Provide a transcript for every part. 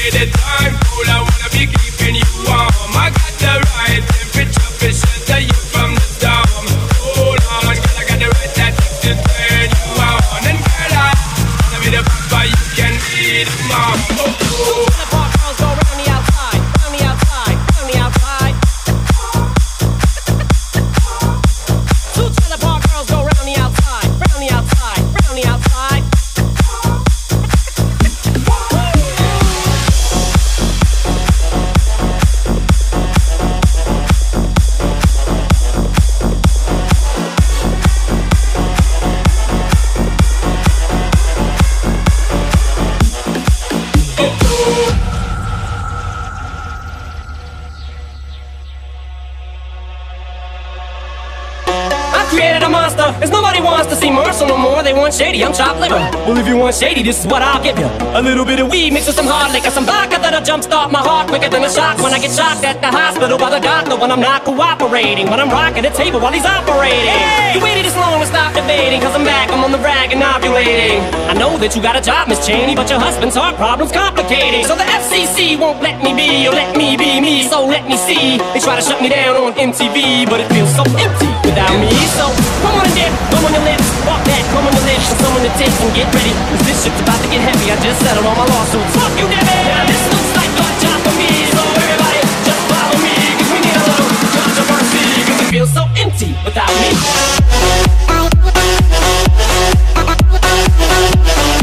get it done. Shady, I'm chopped liver. Well, if you want shady, this is what I'll give you. A little bit of weed mixed with some hard liquor, some vodka that'll jumpstart my heart quicker than a shock when I get shocked at the hospital by the doctor when I'm not cooperating. When I'm rocking the table while he's operating. Hey! You waited this long to stop debating, cause I'm back, I'm on the rag and ovulating know that you got a job, Miss Cheney, but your husband's heart problem's complicated. So the FCC won't let me be, or let me be me, so let me see. They try to shut me down on MTV, but it feels so empty without me. So come on and dip, come on your lips, walk that, come on your lips, and someone to take and get ready. Cause this shit's about to get heavy, I just settled on my lawsuits. Fuck you, Debbie! Now this looks like your job for me, so everybody just follow me, cause we need a little controversy, cause it feels so empty without me. Thank you.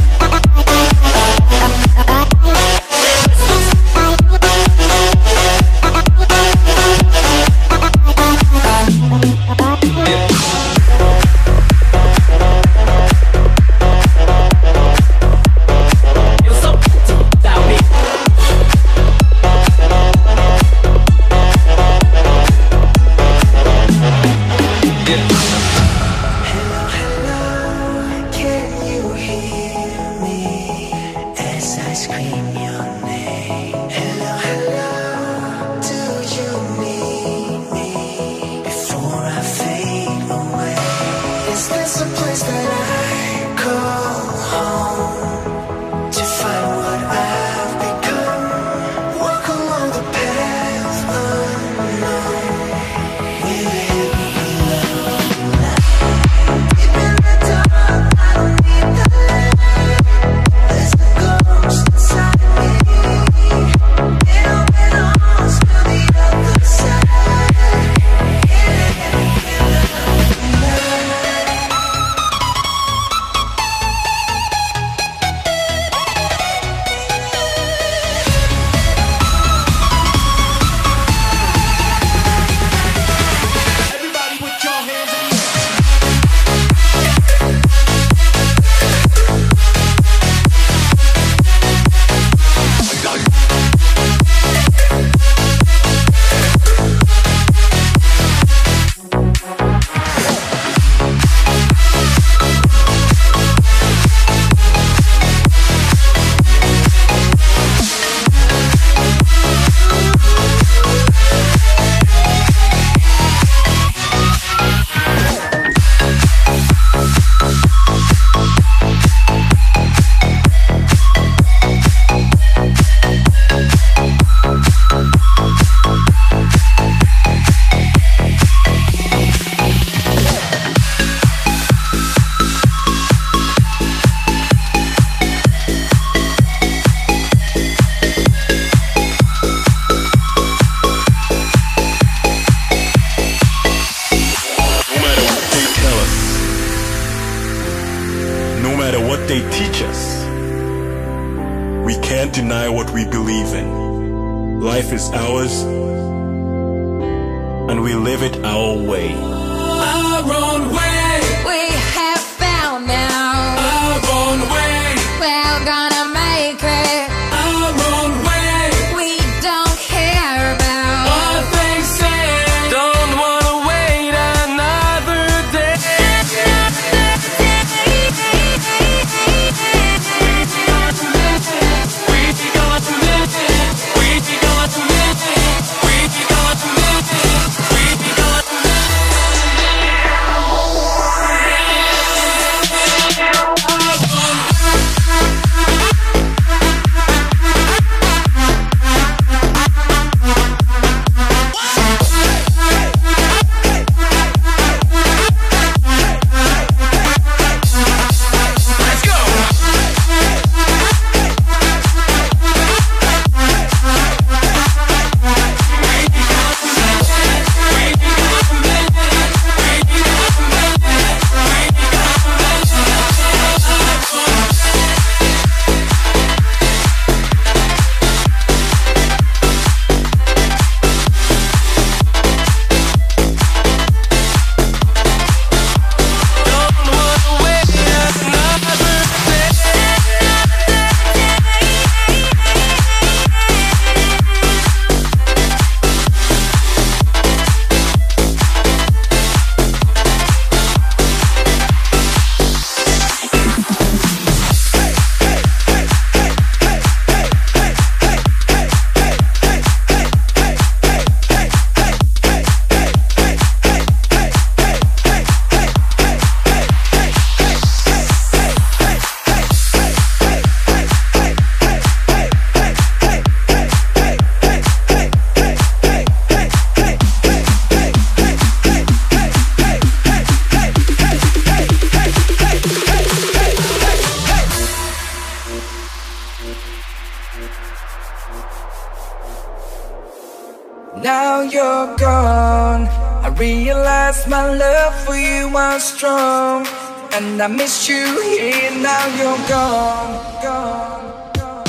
And I miss you here, now you're gone, gone, gone.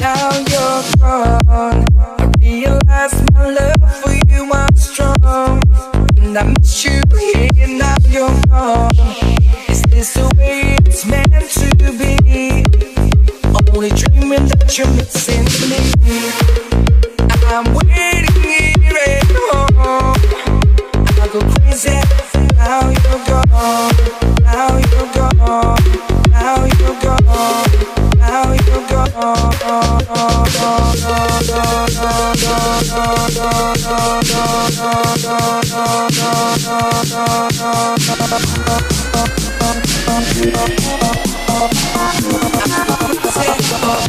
Now you're gone. I realize my love for you was strong. And I miss you here, now you're gone. Is this the way it's meant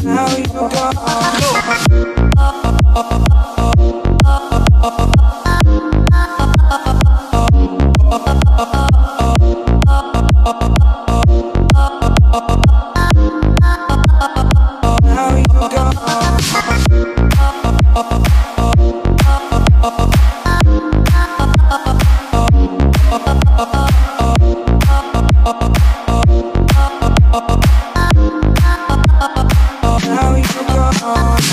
Now you go. on.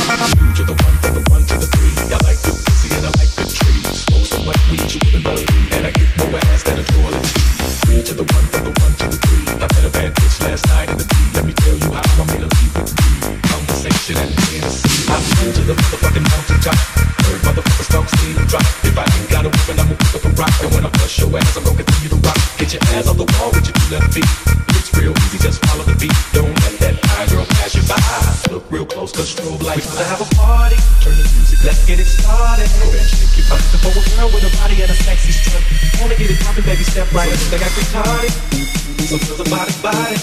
So feel the body, body.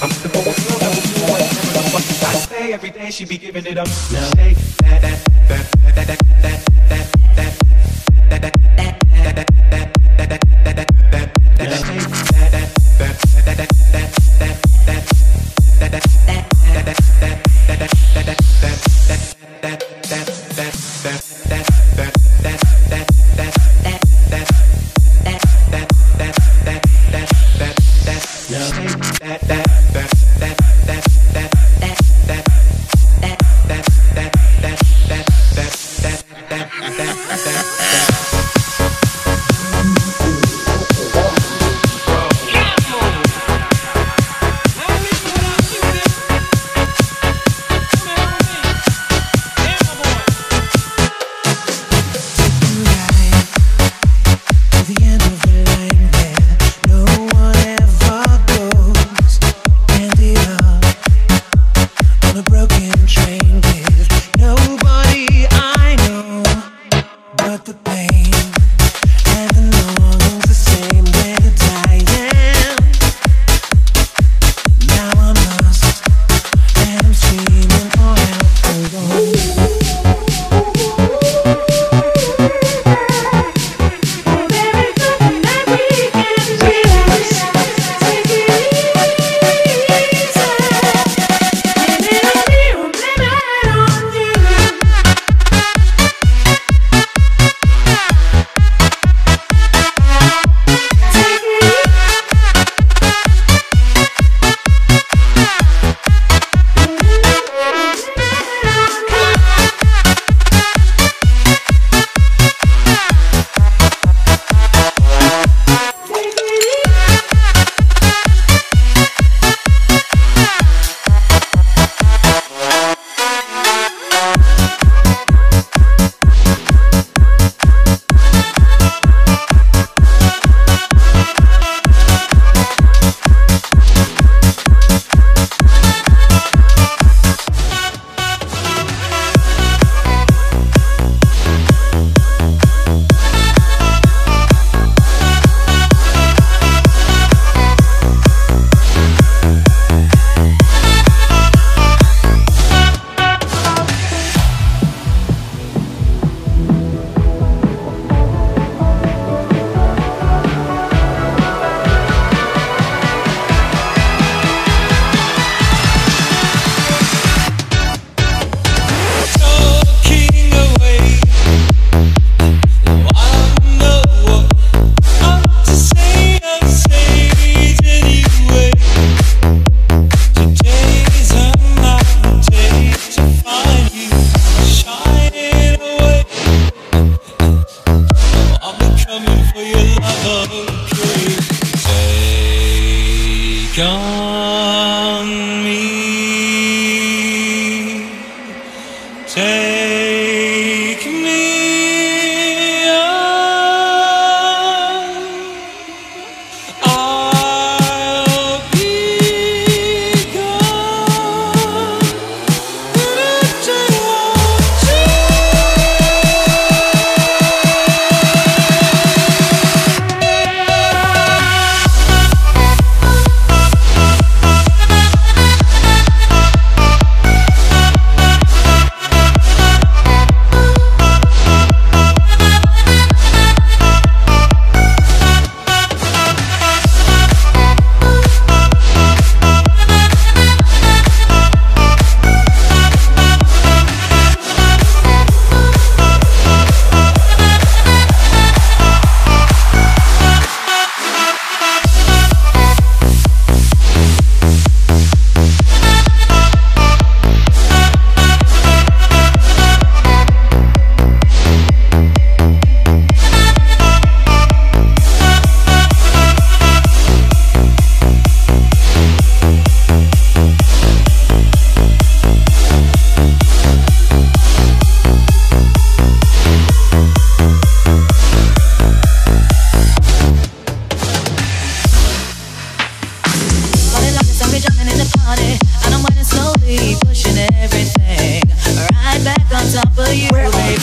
I'm the boy, girl, that was you. I say every day she be giving it up. Now shake that, that, that, that, that, that, that. Top of you, baby.